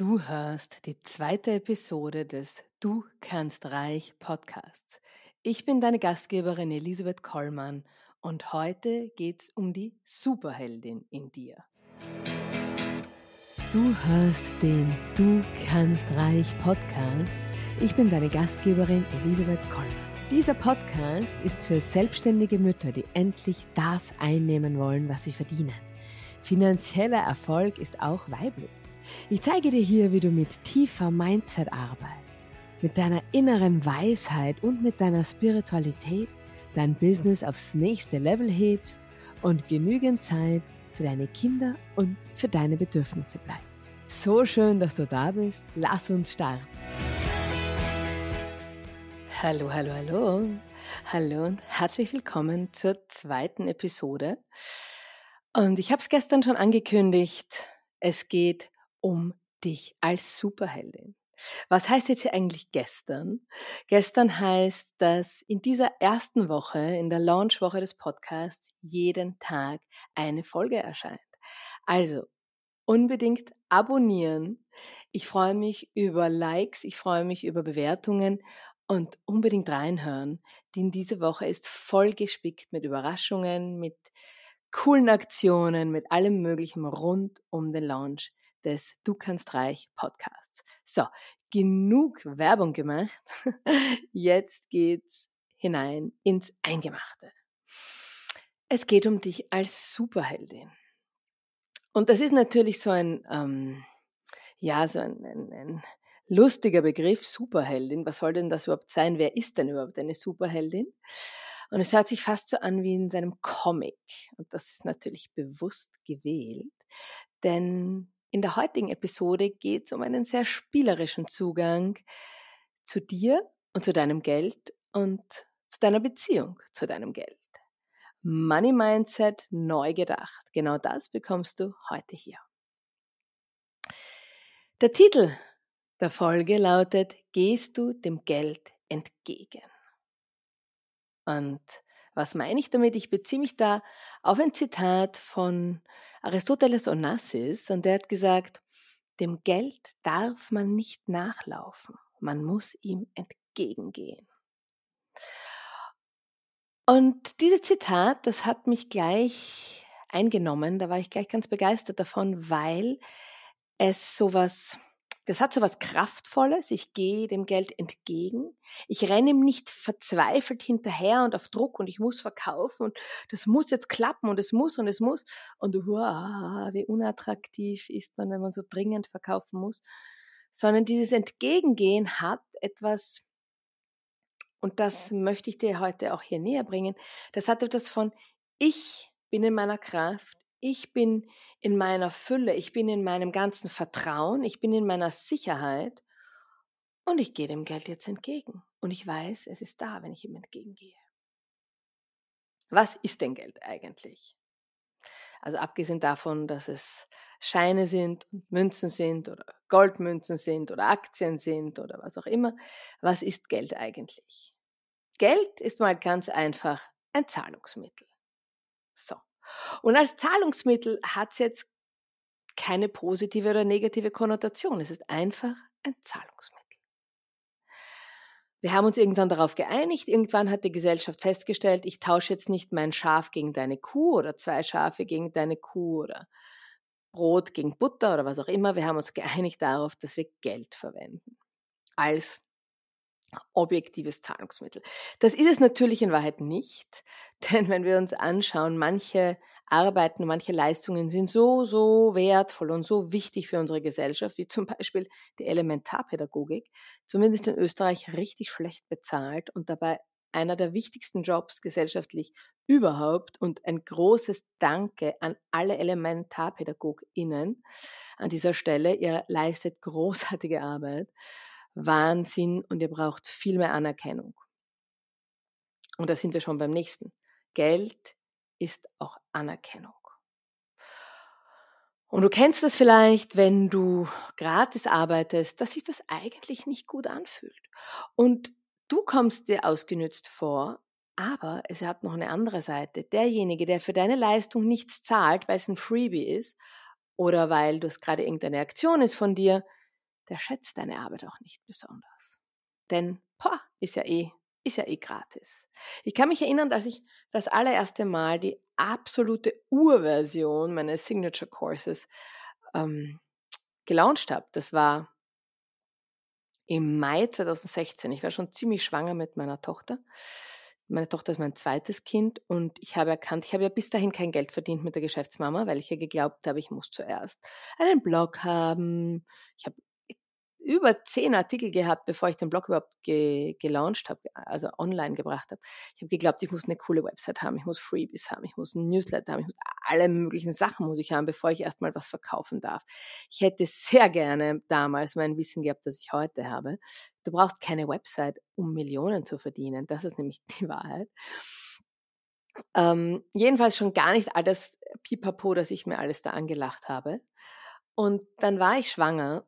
Du hörst die zweite Episode des Du kannst reich Podcasts. Ich bin deine Gastgeberin Elisabeth Kollmann und heute geht's um die Superheldin in dir. Du hörst den Du kannst reich Podcast. Ich bin deine Gastgeberin Elisabeth Kollmann. Dieser Podcast ist für selbstständige Mütter, die endlich das einnehmen wollen, was sie verdienen. Finanzieller Erfolg ist auch weiblich. Ich zeige dir hier, wie du mit tiefer Mindset-Arbeit, mit deiner inneren Weisheit und mit deiner Spiritualität dein Business aufs nächste Level hebst und genügend Zeit für deine Kinder und für deine Bedürfnisse bleibt. So schön, dass du da bist. Lass uns starten. Hallo, hallo, hallo. Hallo und herzlich willkommen zur zweiten Episode. Und ich habe es gestern schon angekündigt. Es geht um dich als Superheldin. Was heißt jetzt hier eigentlich gestern? Gestern heißt, dass in dieser ersten Woche, in der Launchwoche des Podcasts, jeden Tag eine Folge erscheint. Also unbedingt abonnieren. Ich freue mich über Likes, ich freue mich über Bewertungen und unbedingt reinhören, denn diese Woche ist voll gespickt mit Überraschungen, mit coolen Aktionen, mit allem Möglichen rund um den Launch des Du kannst reich Podcasts. So, genug Werbung gemacht. Jetzt geht's hinein ins Eingemachte. Es geht um dich als Superheldin. Und das ist natürlich so ein, ähm, ja, so ein, ein, ein lustiger Begriff, Superheldin. Was soll denn das überhaupt sein? Wer ist denn überhaupt eine Superheldin? Und es hört sich fast so an wie in seinem Comic. Und das ist natürlich bewusst gewählt, denn in der heutigen Episode geht es um einen sehr spielerischen Zugang zu dir und zu deinem Geld und zu deiner Beziehung zu deinem Geld. Money Mindset neu gedacht. Genau das bekommst du heute hier. Der Titel der Folge lautet, gehst du dem Geld entgegen? Und was meine ich damit? Ich beziehe mich da auf ein Zitat von Aristoteles Onassis und der hat gesagt, dem Geld darf man nicht nachlaufen, man muss ihm entgegengehen. Und dieses Zitat, das hat mich gleich eingenommen, da war ich gleich ganz begeistert davon, weil es sowas das hat so was Kraftvolles. Ich gehe dem Geld entgegen. Ich renne ihm nicht verzweifelt hinterher und auf Druck und ich muss verkaufen und das muss jetzt klappen und es muss und es muss. Und wow, wie unattraktiv ist man, wenn man so dringend verkaufen muss. Sondern dieses Entgegengehen hat etwas, und das möchte ich dir heute auch hier näher bringen, das hat etwas von, ich bin in meiner Kraft, ich bin in meiner Fülle, ich bin in meinem ganzen Vertrauen, ich bin in meiner Sicherheit und ich gehe dem Geld jetzt entgegen. Und ich weiß, es ist da, wenn ich ihm entgegengehe. Was ist denn Geld eigentlich? Also abgesehen davon, dass es Scheine sind und Münzen sind oder Goldmünzen sind oder Aktien sind oder was auch immer, was ist Geld eigentlich? Geld ist mal ganz einfach ein Zahlungsmittel. So. Und als Zahlungsmittel hat es jetzt keine positive oder negative Konnotation. Es ist einfach ein Zahlungsmittel. Wir haben uns irgendwann darauf geeinigt. Irgendwann hat die Gesellschaft festgestellt, ich tausche jetzt nicht mein Schaf gegen deine Kuh oder zwei Schafe gegen deine Kuh oder Brot gegen Butter oder was auch immer. Wir haben uns geeinigt darauf, dass wir Geld verwenden als objektives Zahlungsmittel. Das ist es natürlich in Wahrheit nicht, denn wenn wir uns anschauen, manche Arbeiten, manche Leistungen sind so, so wertvoll und so wichtig für unsere Gesellschaft, wie zum Beispiel die Elementarpädagogik, zumindest in Österreich richtig schlecht bezahlt und dabei einer der wichtigsten Jobs gesellschaftlich überhaupt und ein großes Danke an alle ElementarpädagogInnen an dieser Stelle. Ihr leistet großartige Arbeit. Wahnsinn und ihr braucht viel mehr Anerkennung. Und da sind wir schon beim nächsten. Geld ist auch Anerkennung. Und du kennst das vielleicht, wenn du gratis arbeitest, dass sich das eigentlich nicht gut anfühlt. Und du kommst dir ausgenützt vor, aber es hat noch eine andere Seite. Derjenige, der für deine Leistung nichts zahlt, weil es ein Freebie ist oder weil das gerade irgendeine Aktion ist von dir, der schätzt deine Arbeit auch nicht besonders. Denn, boah, ist ja eh, ist ja eh gratis. Ich kann mich erinnern, dass ich das allererste Mal die absolute Urversion meines Signature Courses ähm, gelauncht habe. Das war im Mai 2016. Ich war schon ziemlich schwanger mit meiner Tochter. Meine Tochter ist mein zweites Kind und ich habe erkannt, ich habe ja bis dahin kein Geld verdient mit der Geschäftsmama, weil ich ja geglaubt habe, ich muss zuerst einen Blog haben. Ich habe über zehn Artikel gehabt, bevor ich den Blog überhaupt ge gelauncht habe, also online gebracht habe. Ich habe geglaubt, ich muss eine coole Website haben, ich muss Freebies haben, ich muss ein Newsletter haben, ich muss alle möglichen Sachen muss ich haben, bevor ich erstmal was verkaufen darf. Ich hätte sehr gerne damals mein Wissen gehabt, das ich heute habe. Du brauchst keine Website, um Millionen zu verdienen. Das ist nämlich die Wahrheit. Ähm, jedenfalls schon gar nicht all das Pipapo, das ich mir alles da angelacht habe. Und dann war ich schwanger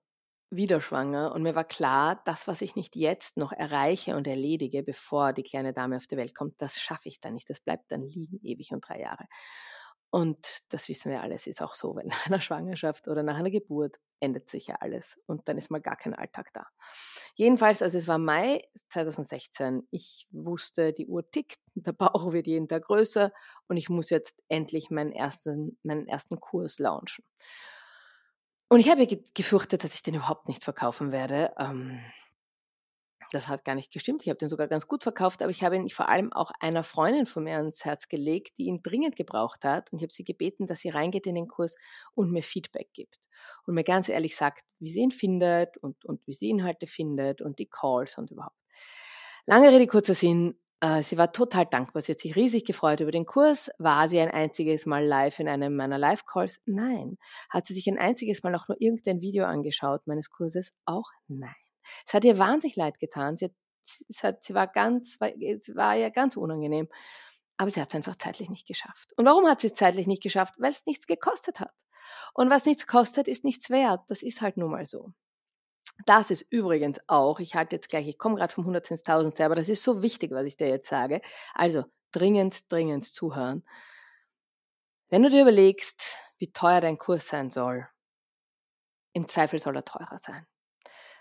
wieder schwanger und mir war klar, das, was ich nicht jetzt noch erreiche und erledige, bevor die kleine Dame auf die Welt kommt, das schaffe ich dann nicht. Das bleibt dann liegen, ewig und drei Jahre. Und das wissen wir alles, ist auch so, wenn nach einer Schwangerschaft oder nach einer Geburt endet sich ja alles und dann ist mal gar kein Alltag da. Jedenfalls, also es war Mai 2016, ich wusste, die Uhr tickt, der Bauch wird jeden Tag größer und ich muss jetzt endlich meinen ersten, meinen ersten Kurs launchen. Und ich habe gefürchtet, dass ich den überhaupt nicht verkaufen werde. Ähm, das hat gar nicht gestimmt. Ich habe den sogar ganz gut verkauft, aber ich habe ihn vor allem auch einer Freundin von mir ans Herz gelegt, die ihn dringend gebraucht hat. Und ich habe sie gebeten, dass sie reingeht in den Kurs und mir Feedback gibt. Und mir ganz ehrlich sagt, wie sie ihn findet und, und wie sie Inhalte findet und die Calls und überhaupt. Lange Rede, kurzer Sinn. Äh, sie war total dankbar. Sie hat sich riesig gefreut über den Kurs. War sie ein einziges Mal live in einem meiner Live-Calls? Nein. Hat sie sich ein einziges Mal auch nur irgendein Video angeschaut meines Kurses? Auch nein. Es hat ihr wahnsinnig leid getan. Sie, hat, sie, hat, sie war ganz, es war ja ganz unangenehm. Aber sie hat es einfach zeitlich nicht geschafft. Und warum hat sie es zeitlich nicht geschafft? Weil es nichts gekostet hat. Und was nichts kostet, ist nichts wert. Das ist halt nun mal so. Das ist übrigens auch, ich halte jetzt gleich, ich komme gerade vom 100 ins 1000, aber das ist so wichtig, was ich dir jetzt sage. Also dringend, dringend zuhören. Wenn du dir überlegst, wie teuer dein Kurs sein soll, im Zweifel soll er teurer sein.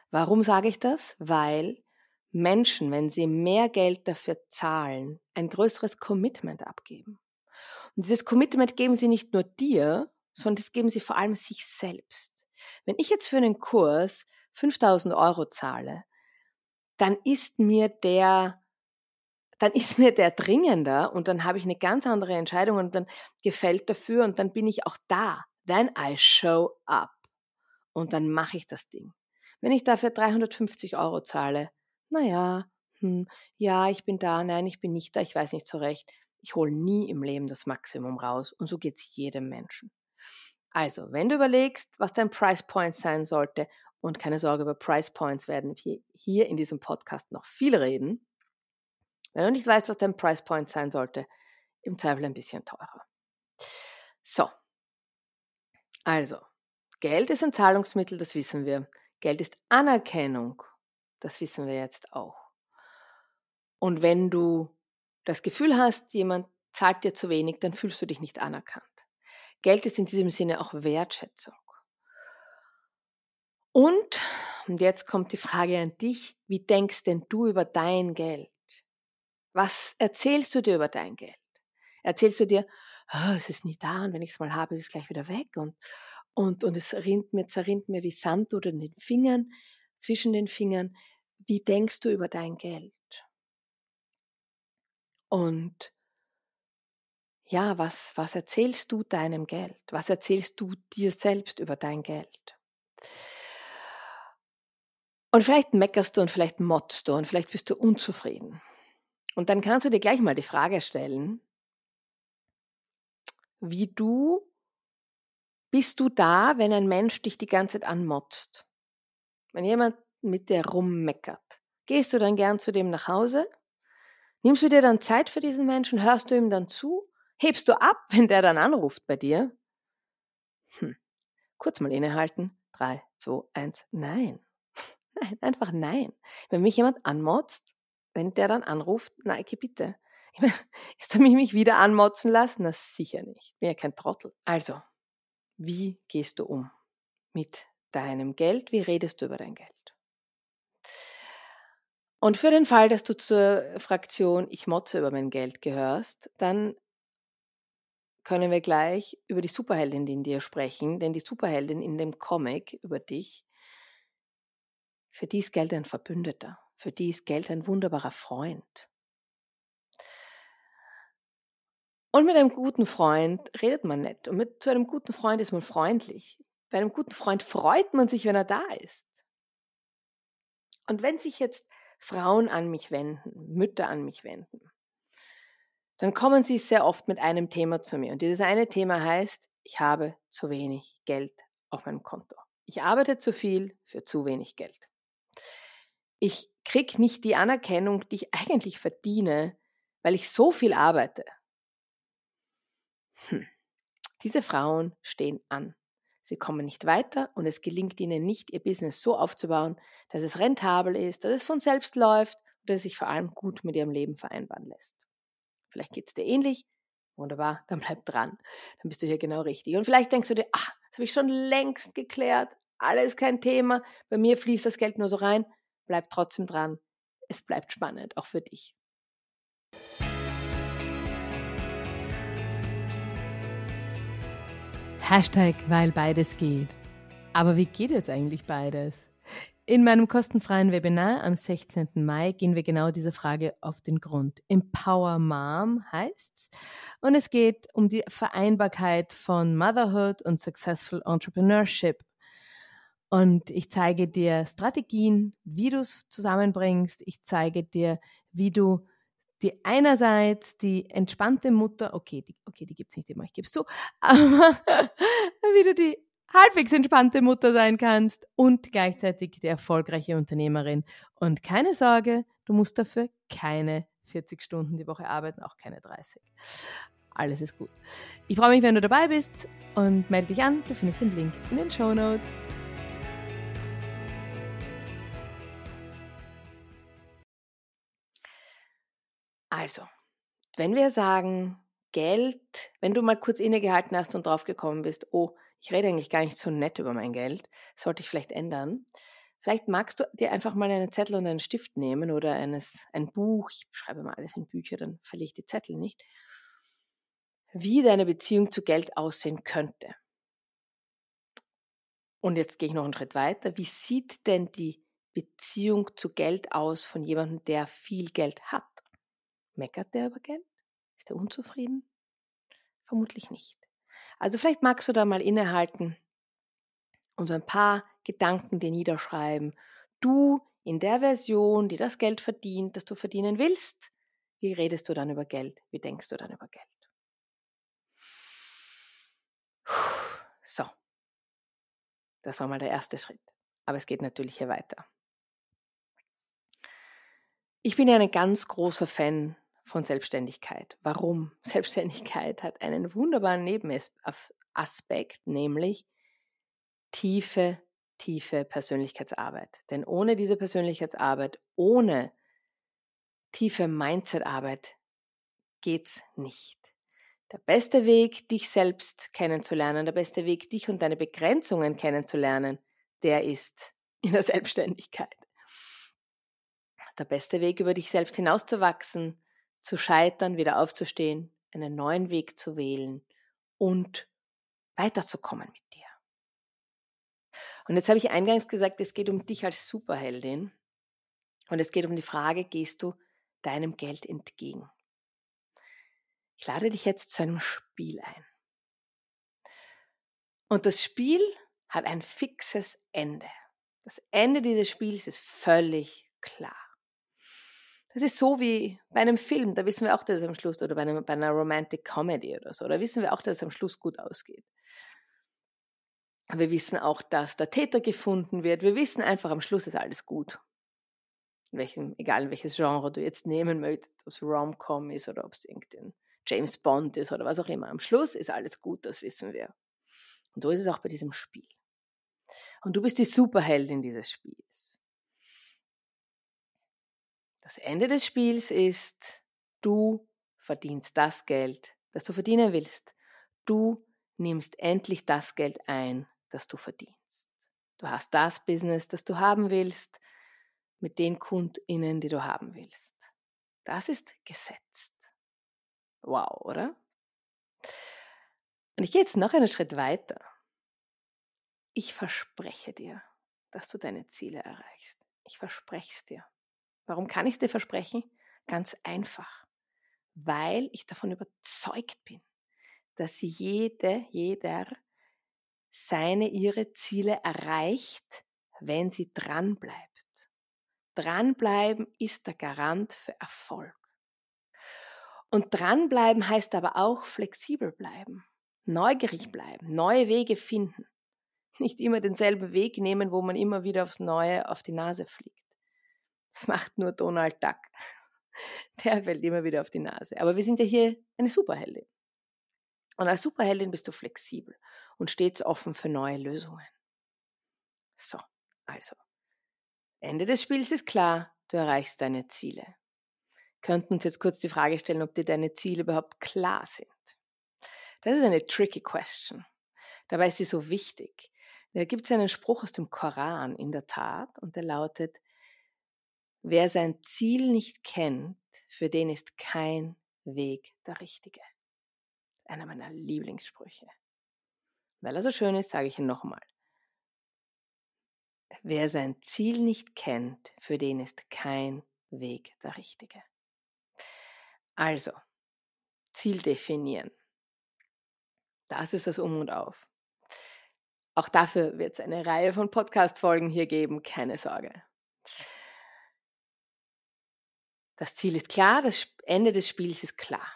Warum sage ich das? Weil Menschen, wenn sie mehr Geld dafür zahlen, ein größeres Commitment abgeben. Und dieses Commitment geben sie nicht nur dir, sondern das geben sie vor allem sich selbst. Wenn ich jetzt für einen Kurs 5000 Euro zahle, dann ist mir der, dann ist mir der dringender und dann habe ich eine ganz andere Entscheidung und dann gefällt dafür und dann bin ich auch da. Then I show up. Und dann mache ich das Ding. Wenn ich dafür 350 Euro zahle, naja, hm, ja, ich bin da, nein, ich bin nicht da, ich weiß nicht so recht. Ich hole nie im Leben das Maximum raus und so geht es jedem Menschen. Also, wenn du überlegst, was dein Price Point sein sollte und keine Sorge, über Price Points werden wir hier in diesem Podcast noch viel reden. Wenn du nicht weißt, was dein Price Point sein sollte, im Zweifel ein bisschen teurer. So. Also, Geld ist ein Zahlungsmittel, das wissen wir. Geld ist Anerkennung, das wissen wir jetzt auch. Und wenn du das Gefühl hast, jemand zahlt dir zu wenig, dann fühlst du dich nicht anerkannt. Geld ist in diesem Sinne auch Wertschätzung. Und, und jetzt kommt die Frage an dich, wie denkst denn du über dein Geld? Was erzählst du dir über dein Geld? Erzählst du dir, oh, es ist nicht da und wenn ich es mal habe, ist es gleich wieder weg und, und, und es rinnt mir, zerrinnt mir wie Sand oder in den Fingern, zwischen den Fingern. Wie denkst du über dein Geld? Und ja, was, was erzählst du deinem Geld? Was erzählst du dir selbst über dein Geld? Und vielleicht meckerst du und vielleicht motzt du und vielleicht bist du unzufrieden. Und dann kannst du dir gleich mal die Frage stellen, wie du bist du da, wenn ein Mensch dich die ganze Zeit anmotzt? Wenn jemand mit dir rummeckert, gehst du dann gern zu dem nach Hause? Nimmst du dir dann Zeit für diesen Menschen? Hörst du ihm dann zu? Hebst du ab, wenn der dann anruft bei dir? Hm. Kurz mal innehalten. Drei, zwei, eins, nein. Nein, einfach nein. Wenn mich jemand anmotzt, wenn der dann anruft, Nike, bitte. Ich meine, ist er mich, wieder anmotzen lassen? Na sicher nicht. Ich bin ja kein Trottel. Also, wie gehst du um mit deinem Geld? Wie redest du über dein Geld? Und für den Fall, dass du zur Fraktion Ich motze über mein Geld gehörst, dann können wir gleich über die Superheldin in dir sprechen, denn die Superheldin in dem Comic über dich, für die ist Geld ein Verbündeter, für die ist Geld ein wunderbarer Freund. Und mit einem guten Freund redet man nett. Und mit zu einem guten Freund ist man freundlich. Bei einem guten Freund freut man sich, wenn er da ist. Und wenn sich jetzt Frauen an mich wenden, Mütter an mich wenden, dann kommen sie sehr oft mit einem Thema zu mir. Und dieses eine Thema heißt, ich habe zu wenig Geld auf meinem Konto. Ich arbeite zu viel für zu wenig Geld. Ich kriege nicht die Anerkennung, die ich eigentlich verdiene, weil ich so viel arbeite. Hm. Diese Frauen stehen an. Sie kommen nicht weiter und es gelingt ihnen nicht, ihr Business so aufzubauen, dass es rentabel ist, dass es von selbst läuft und dass es sich vor allem gut mit ihrem Leben vereinbaren lässt. Vielleicht geht es dir ähnlich. Wunderbar, dann bleib dran. Dann bist du hier genau richtig. Und vielleicht denkst du dir, ach, das habe ich schon längst geklärt. Alles kein Thema. Bei mir fließt das Geld nur so rein. Bleib trotzdem dran. Es bleibt spannend, auch für dich. Hashtag, weil beides geht. Aber wie geht jetzt eigentlich beides? In meinem kostenfreien Webinar am 16. Mai gehen wir genau dieser Frage auf den Grund. Empower Mom heißt's. Und es geht um die Vereinbarkeit von Motherhood und Successful Entrepreneurship. Und ich zeige dir Strategien, wie du es zusammenbringst. Ich zeige dir, wie du die einerseits die entspannte Mutter, okay, die, okay, die gibt's nicht immer, ich gebe es zu, aber wie du die halbwegs entspannte Mutter sein kannst und gleichzeitig die erfolgreiche Unternehmerin. Und keine Sorge, du musst dafür keine 40 Stunden die Woche arbeiten, auch keine 30. Alles ist gut. Ich freue mich, wenn du dabei bist und melde dich an. Du findest den Link in den Show Notes. Also, wenn wir sagen, Geld, wenn du mal kurz innegehalten hast und draufgekommen bist, oh, ich rede eigentlich gar nicht so nett über mein Geld, sollte ich vielleicht ändern. Vielleicht magst du dir einfach mal einen Zettel und einen Stift nehmen oder eines, ein Buch, ich schreibe mal alles in Bücher, dann verliere ich die Zettel nicht, wie deine Beziehung zu Geld aussehen könnte. Und jetzt gehe ich noch einen Schritt weiter. Wie sieht denn die Beziehung zu Geld aus von jemandem, der viel Geld hat? Meckert der über Geld? Ist er unzufrieden? Vermutlich nicht. Also vielleicht magst du da mal innehalten und so ein paar Gedanken dir niederschreiben. Du in der Version, die das Geld verdient, das du verdienen willst, wie redest du dann über Geld? Wie denkst du dann über Geld? So, das war mal der erste Schritt. Aber es geht natürlich hier weiter. Ich bin ja ein ganz großer Fan von Selbstständigkeit. Warum? Selbstständigkeit hat einen wunderbaren Nebenaspekt, nämlich tiefe, tiefe Persönlichkeitsarbeit. Denn ohne diese Persönlichkeitsarbeit, ohne tiefe Mindsetarbeit geht's nicht. Der beste Weg, dich selbst kennenzulernen, der beste Weg, dich und deine Begrenzungen kennenzulernen, der ist in der Selbstständigkeit. Der beste Weg, über dich selbst hinauszuwachsen, zu scheitern, wieder aufzustehen, einen neuen Weg zu wählen und weiterzukommen mit dir. Und jetzt habe ich eingangs gesagt, es geht um dich als Superheldin und es geht um die Frage, gehst du deinem Geld entgegen? Ich lade dich jetzt zu einem Spiel ein. Und das Spiel hat ein fixes Ende. Das Ende dieses Spiels ist völlig klar. Das ist so wie bei einem Film, da wissen wir auch, dass es am Schluss, oder bei, einem, bei einer Romantic Comedy oder so, da wissen wir auch, dass es am Schluss gut ausgeht. Wir wissen auch, dass der Täter gefunden wird. Wir wissen einfach, am Schluss ist alles gut. In welchem, egal in welches Genre du jetzt nehmen möchtest, ob es Rom-Com ist oder ob es irgendein James Bond ist oder was auch immer. Am Schluss ist alles gut, das wissen wir. Und so ist es auch bei diesem Spiel. Und du bist die Superheldin dieses Spiels. Das Ende des Spiels ist, du verdienst das Geld, das du verdienen willst. Du nimmst endlich das Geld ein, das du verdienst. Du hast das Business, das du haben willst, mit den KundInnen, die du haben willst. Das ist gesetzt. Wow, oder? Und ich gehe jetzt noch einen Schritt weiter. Ich verspreche dir, dass du deine Ziele erreichst. Ich verspreche es dir. Warum kann ich es dir versprechen? Ganz einfach. Weil ich davon überzeugt bin, dass jede, jeder seine, ihre Ziele erreicht, wenn sie dranbleibt. Dranbleiben ist der Garant für Erfolg. Und dranbleiben heißt aber auch flexibel bleiben, neugierig bleiben, neue Wege finden. Nicht immer denselben Weg nehmen, wo man immer wieder aufs Neue auf die Nase fliegt. Das macht nur Donald Duck. Der fällt immer wieder auf die Nase. Aber wir sind ja hier eine Superheldin. Und als Superheldin bist du flexibel und stets offen für neue Lösungen. So, also. Ende des Spiels ist klar, du erreichst deine Ziele. Könnten uns jetzt kurz die Frage stellen, ob dir deine Ziele überhaupt klar sind. Das ist eine tricky question. Dabei ist sie so wichtig. Da gibt es einen Spruch aus dem Koran in der Tat und der lautet, wer sein Ziel nicht kennt, für den ist kein Weg der richtige einer meiner Lieblingssprüche. Weil er so schön ist, sage ich ihn nochmal. Wer sein Ziel nicht kennt, für den ist kein Weg der richtige. Also, Ziel definieren. Das ist das Um und Auf. Auch dafür wird es eine Reihe von Podcast-Folgen hier geben, keine Sorge. Das Ziel ist klar, das Ende des Spiels ist klar.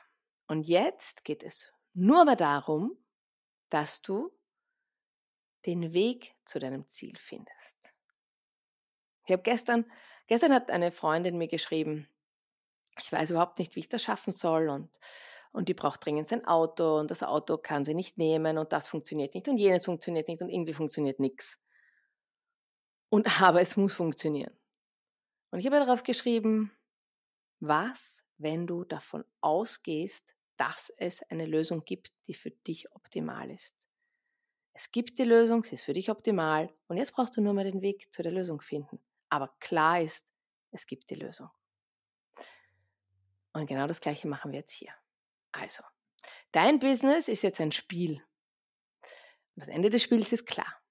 Und jetzt geht es nur mehr darum, dass du den Weg zu deinem Ziel findest. Ich habe gestern, gestern hat eine Freundin mir geschrieben, ich weiß überhaupt nicht, wie ich das schaffen soll und, und die braucht dringend sein Auto und das Auto kann sie nicht nehmen und das funktioniert nicht und jenes funktioniert nicht und irgendwie funktioniert nichts. Und aber es muss funktionieren. Und ich habe darauf geschrieben, was, wenn du davon ausgehst, dass es eine Lösung gibt, die für dich optimal ist. Es gibt die Lösung, sie ist für dich optimal und jetzt brauchst du nur mal den Weg zu der Lösung finden. Aber klar ist, es gibt die Lösung. Und genau das gleiche machen wir jetzt hier. Also, dein Business ist jetzt ein Spiel. Das Ende des Spiels ist klar.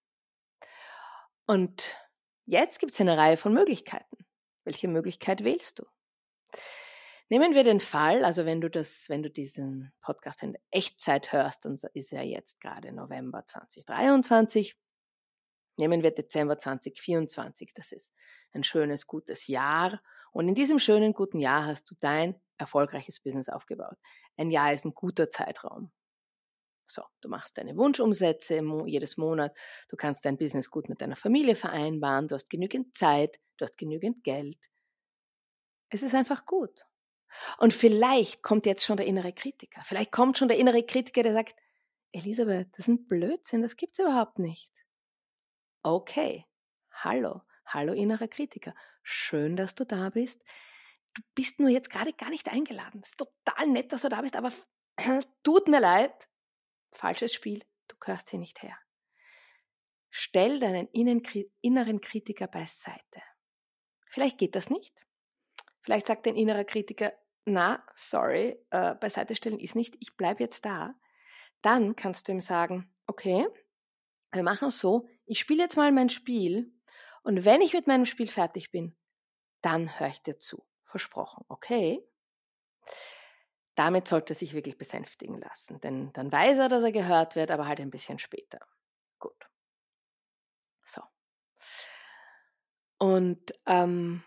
Und jetzt gibt es eine Reihe von Möglichkeiten. Welche Möglichkeit wählst du? Nehmen wir den Fall, also wenn du das, wenn du diesen Podcast in Echtzeit hörst, dann ist ja jetzt gerade November 2023. Nehmen wir Dezember 2024. Das ist ein schönes, gutes Jahr. Und in diesem schönen, guten Jahr hast du dein erfolgreiches Business aufgebaut. Ein Jahr ist ein guter Zeitraum. So, du machst deine Wunschumsätze jedes Monat. Du kannst dein Business gut mit deiner Familie vereinbaren. Du hast genügend Zeit. Du hast genügend Geld. Es ist einfach gut. Und vielleicht kommt jetzt schon der innere Kritiker. Vielleicht kommt schon der innere Kritiker, der sagt, Elisabeth, das ist ein Blödsinn, das gibt's überhaupt nicht. Okay, hallo, hallo innerer Kritiker. Schön, dass du da bist. Du bist nur jetzt gerade gar nicht eingeladen. Es ist total nett, dass du da bist, aber tut mir leid. Falsches Spiel, du gehörst hier nicht her. Stell deinen inneren Kritiker beiseite. Vielleicht geht das nicht. Vielleicht sagt dein innerer Kritiker, na, sorry, äh, beiseite stellen ist nicht, ich bleibe jetzt da. Dann kannst du ihm sagen, okay, wir machen es so, ich spiele jetzt mal mein Spiel und wenn ich mit meinem Spiel fertig bin, dann höre ich dir zu. Versprochen, okay? Damit sollte er sich wirklich besänftigen lassen, denn dann weiß er, dass er gehört wird, aber halt ein bisschen später. Gut. So. Und ähm,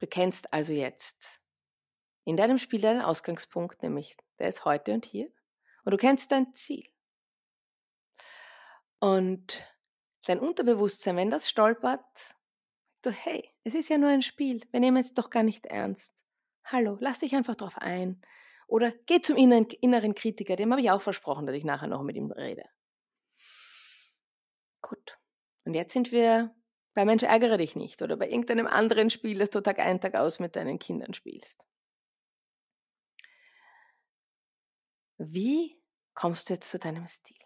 Du kennst also jetzt in deinem Spiel deinen Ausgangspunkt, nämlich der ist heute und hier. Und du kennst dein Ziel. Und dein Unterbewusstsein, wenn das stolpert, du, hey, es ist ja nur ein Spiel, wir nehmen es doch gar nicht ernst. Hallo, lass dich einfach drauf ein. Oder geh zum inneren Kritiker, dem habe ich auch versprochen, dass ich nachher noch mit ihm rede. Gut. Und jetzt sind wir bei Mensch ärgere dich nicht oder bei irgendeinem anderen Spiel, das du Tag ein, Tag aus mit deinen Kindern spielst. Wie kommst du jetzt zu deinem Stil,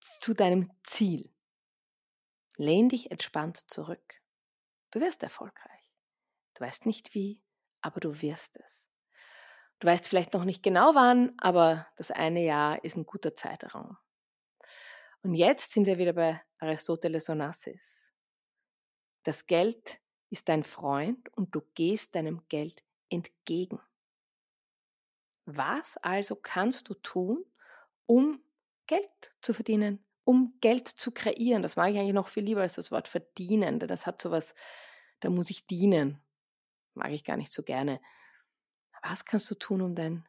zu deinem Ziel? Lehn dich entspannt zurück. Du wirst erfolgreich. Du weißt nicht wie, aber du wirst es. Du weißt vielleicht noch nicht genau wann, aber das eine Jahr ist ein guter Zeitraum. Und jetzt sind wir wieder bei Aristoteles Onassis. Das Geld ist dein Freund und du gehst deinem Geld entgegen. Was also kannst du tun, um Geld zu verdienen, um Geld zu kreieren? Das mag ich eigentlich noch viel lieber als das Wort verdienen, denn das hat so was, da muss ich dienen. Mag ich gar nicht so gerne. Was kannst du tun, um dein,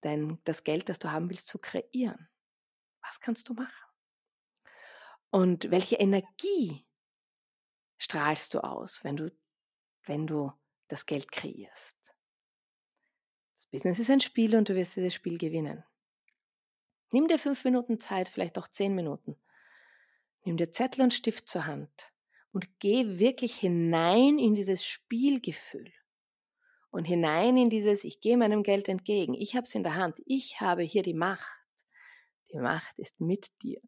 dein, das Geld, das du haben willst, zu kreieren? Was kannst du machen? Und welche Energie strahlst du aus, wenn du, wenn du das Geld kreierst? Das Business ist ein Spiel und du wirst dieses Spiel gewinnen. Nimm dir fünf Minuten Zeit, vielleicht auch zehn Minuten. Nimm dir Zettel und Stift zur Hand und geh wirklich hinein in dieses Spielgefühl und hinein in dieses, ich gehe meinem Geld entgegen, ich habe es in der Hand, ich habe hier die Macht. Die Macht ist mit dir.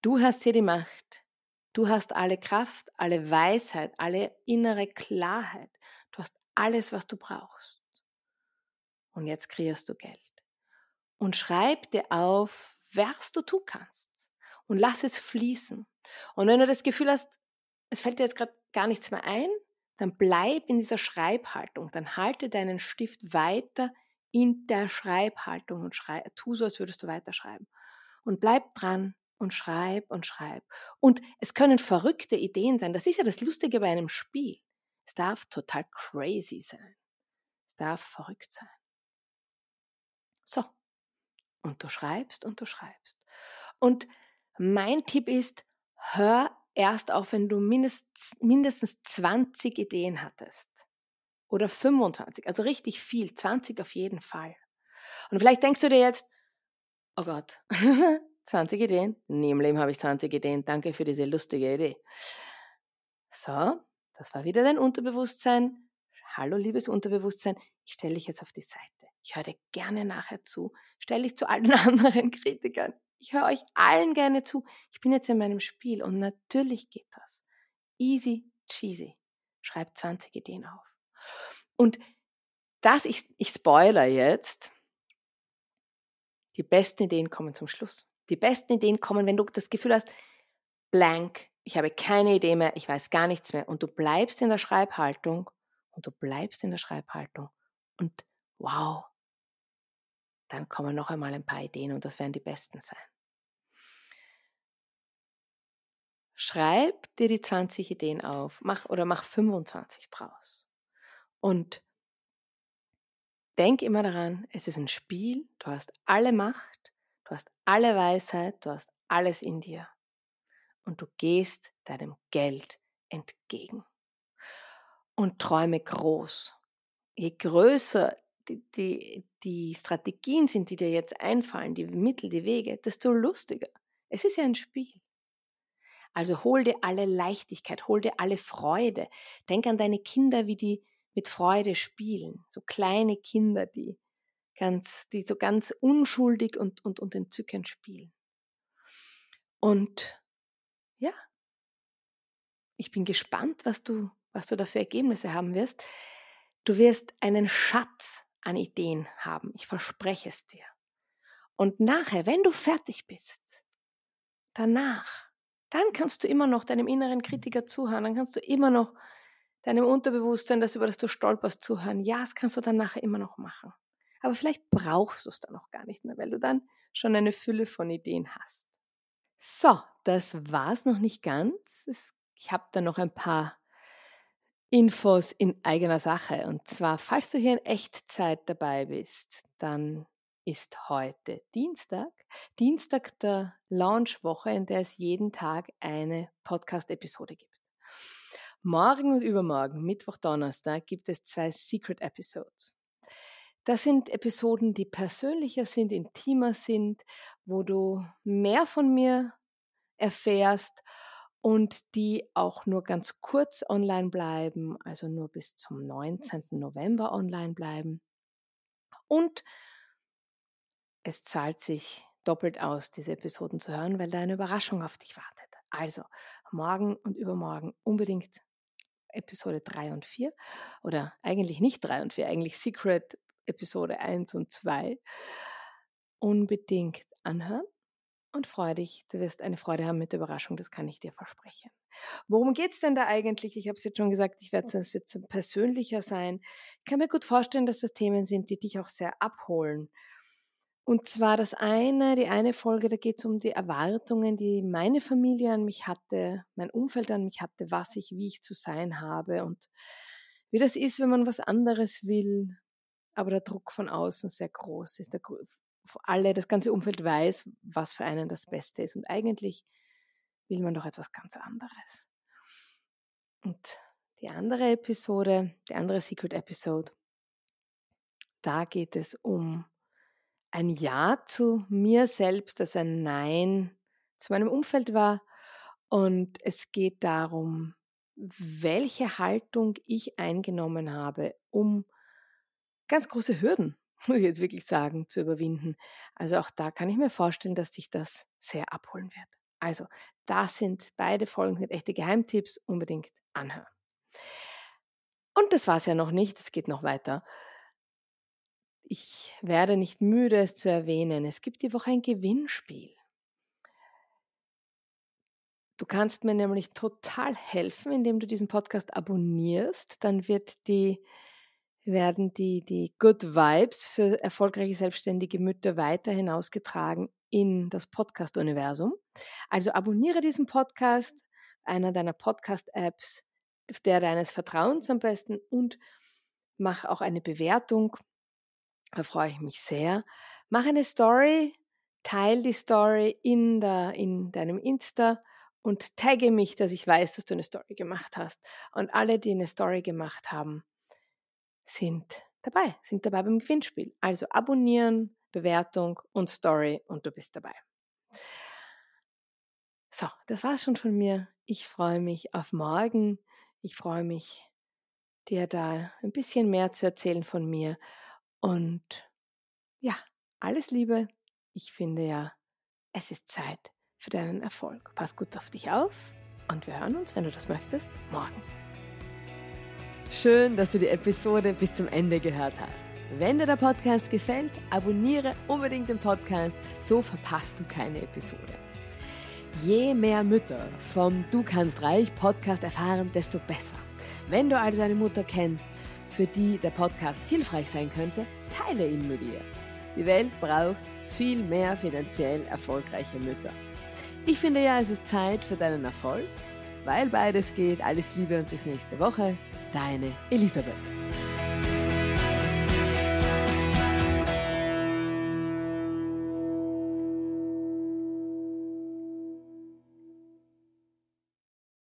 Du hast hier die Macht. Du hast alle Kraft, alle Weisheit, alle innere Klarheit. Du hast alles, was du brauchst. Und jetzt kreierst du Geld. Und schreib dir auf, was du tun kannst. Und lass es fließen. Und wenn du das Gefühl hast, es fällt dir jetzt gerade gar nichts mehr ein, dann bleib in dieser Schreibhaltung. Dann halte deinen Stift weiter in der Schreibhaltung und schrei tu so, als würdest du weiterschreiben. Und bleib dran und schreib und schreib. Und es können verrückte Ideen sein. Das ist ja das Lustige bei einem Spiel. Es darf total crazy sein. Es darf verrückt sein. So. Und du schreibst und du schreibst. Und mein Tipp ist, hör erst auf, wenn du mindestens, mindestens 20 Ideen hattest. Oder 25, also richtig viel, 20 auf jeden Fall. Und vielleicht denkst du dir jetzt, oh Gott, 20 Ideen? Nie im Leben habe ich 20 Ideen. Danke für diese lustige Idee. So, das war wieder dein Unterbewusstsein. Hallo, liebes Unterbewusstsein, ich stelle dich jetzt auf die Seite. Ich höre dir gerne nachher zu. Stell dich zu allen anderen Kritikern. Ich höre euch allen gerne zu. Ich bin jetzt in meinem Spiel und natürlich geht das. Easy cheesy. Schreib 20 Ideen auf. Und das, ich, ich spoiler jetzt, die besten Ideen kommen zum Schluss. Die besten Ideen kommen, wenn du das Gefühl hast, blank, ich habe keine Idee mehr, ich weiß gar nichts mehr und du bleibst in der Schreibhaltung und du bleibst in der Schreibhaltung und wow, dann kommen noch einmal ein paar Ideen und das werden die besten sein. Schreib dir die 20 Ideen auf, mach oder mach 25 draus. Und denk immer daran, es ist ein Spiel, du hast alle Macht, du hast alle Weisheit, du hast alles in dir. Und du gehst deinem Geld entgegen. Und träume groß. Je größer die, die, die Strategien sind, die dir jetzt einfallen, die Mittel, die Wege, desto lustiger. Es ist ja ein Spiel. Also hol dir alle Leichtigkeit, hol dir alle Freude. Denk an deine Kinder, wie die mit Freude spielen. So kleine Kinder, die ganz, die so ganz unschuldig und, und, und entzückend spielen. Und ja, ich bin gespannt, was du, was du da für Ergebnisse haben wirst. Du wirst einen Schatz an Ideen haben. Ich verspreche es dir. Und nachher, wenn du fertig bist, danach dann kannst du immer noch deinem inneren Kritiker zuhören, dann kannst du immer noch deinem Unterbewusstsein, das über das du stolperst, zuhören. Ja, das kannst du dann nachher immer noch machen. Aber vielleicht brauchst du es dann auch gar nicht mehr, weil du dann schon eine Fülle von Ideen hast. So, das war es noch nicht ganz. Ich habe da noch ein paar Infos in eigener Sache. Und zwar, falls du hier in Echtzeit dabei bist, dann ist heute Dienstag. Dienstag der Launchwoche, in der es jeden Tag eine Podcast-Episode gibt. Morgen und übermorgen, Mittwoch, Donnerstag, gibt es zwei Secret Episodes. Das sind Episoden, die persönlicher sind, intimer sind, wo du mehr von mir erfährst und die auch nur ganz kurz online bleiben, also nur bis zum 19. November online bleiben. Und es zahlt sich doppelt aus, diese Episoden zu hören, weil da eine Überraschung auf dich wartet. Also morgen und übermorgen unbedingt Episode 3 und 4 oder eigentlich nicht 3 und 4, eigentlich Secret Episode 1 und 2 unbedingt anhören und freue dich. Du wirst eine Freude haben mit der Überraschung, das kann ich dir versprechen. Worum geht es denn da eigentlich? Ich habe es jetzt schon gesagt, ich werde es wird persönlicher sein. Ich kann mir gut vorstellen, dass das Themen sind, die dich auch sehr abholen. Und zwar das eine, die eine Folge, da geht es um die Erwartungen, die meine Familie an mich hatte, mein Umfeld an mich hatte, was ich, wie ich zu sein habe und wie das ist, wenn man was anderes will, aber der Druck von außen sehr groß ist. Der, alle, das ganze Umfeld weiß, was für einen das Beste ist. Und eigentlich will man doch etwas ganz anderes. Und die andere Episode, die andere Secret Episode, da geht es um ein Ja zu mir selbst, das ein Nein zu meinem Umfeld war. Und es geht darum, welche Haltung ich eingenommen habe, um ganz große Hürden, muss ich jetzt wirklich sagen, zu überwinden. Also auch da kann ich mir vorstellen, dass sich das sehr abholen wird. Also, das sind beide Folgen mit echte Geheimtipps, unbedingt anhören. Und das war es ja noch nicht, es geht noch weiter. Ich werde nicht müde, es zu erwähnen. Es gibt die Woche ein Gewinnspiel. Du kannst mir nämlich total helfen, indem du diesen Podcast abonnierst. Dann wird die, werden die, die Good Vibes für erfolgreiche selbstständige Mütter weiterhin ausgetragen in das Podcast-Universum. Also abonniere diesen Podcast, einer deiner Podcast-Apps, der deines Vertrauens am besten und mach auch eine Bewertung da freue ich mich sehr. Mach eine Story, teile die Story in, der, in deinem Insta und tagge mich, dass ich weiß, dass du eine Story gemacht hast. Und alle, die eine Story gemacht haben, sind dabei, sind dabei beim Gewinnspiel. Also abonnieren, Bewertung und Story und du bist dabei. So, das war's schon von mir. Ich freue mich auf morgen. Ich freue mich, dir da ein bisschen mehr zu erzählen von mir und ja, alles Liebe. Ich finde ja, es ist Zeit für deinen Erfolg. Pass gut auf dich auf und wir hören uns, wenn du das möchtest, morgen. Schön, dass du die Episode bis zum Ende gehört hast. Wenn dir der Podcast gefällt, abonniere unbedingt den Podcast, so verpasst du keine Episode. Je mehr Mütter vom Du kannst reich Podcast erfahren, desto besser. Wenn du also eine Mutter kennst, für die der Podcast hilfreich sein könnte, teile ihn mit ihr. Die Welt braucht viel mehr finanziell erfolgreiche Mütter. Ich finde ja, es ist Zeit für deinen Erfolg, weil beides geht. Alles Liebe und bis nächste Woche. Deine Elisabeth.